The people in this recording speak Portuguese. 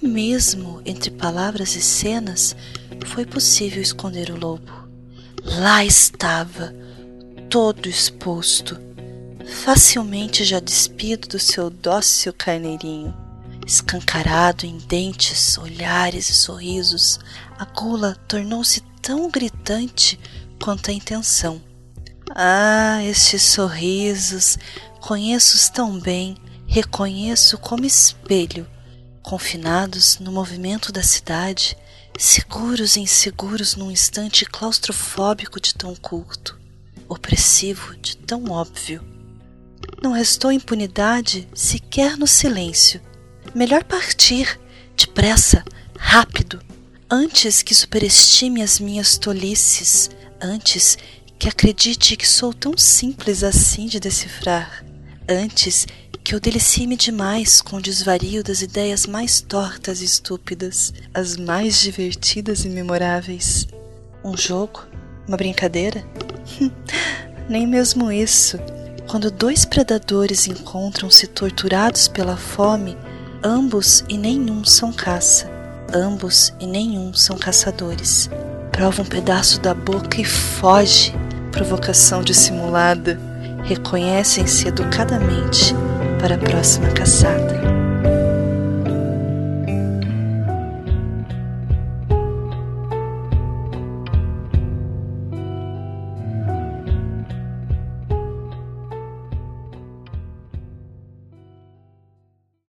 mesmo entre palavras e cenas foi possível esconder o lobo. Lá estava, todo exposto, facilmente já despido do seu dócil carneirinho. Escancarado em dentes, olhares e sorrisos, a gula tornou-se tão gritante quanto a intenção. Ah, estes sorrisos, conheço-os tão bem, reconheço como espelho, confinados no movimento da cidade, seguros e inseguros num instante claustrofóbico de tão culto, opressivo de tão óbvio. Não restou impunidade sequer no silêncio. Melhor partir, depressa, rápido, antes que superestime as minhas tolices, antes que acredite que sou tão simples assim de decifrar, antes que eu delicie-me demais com o desvario das ideias mais tortas e estúpidas, as mais divertidas e memoráveis. Um jogo? Uma brincadeira? Nem mesmo isso. Quando dois predadores encontram-se torturados pela fome, ambos e nenhum são caça, ambos e nenhum são caçadores. Prova um pedaço da boca e foge provocação dissimulada, reconhecem-se educadamente para a próxima caçada.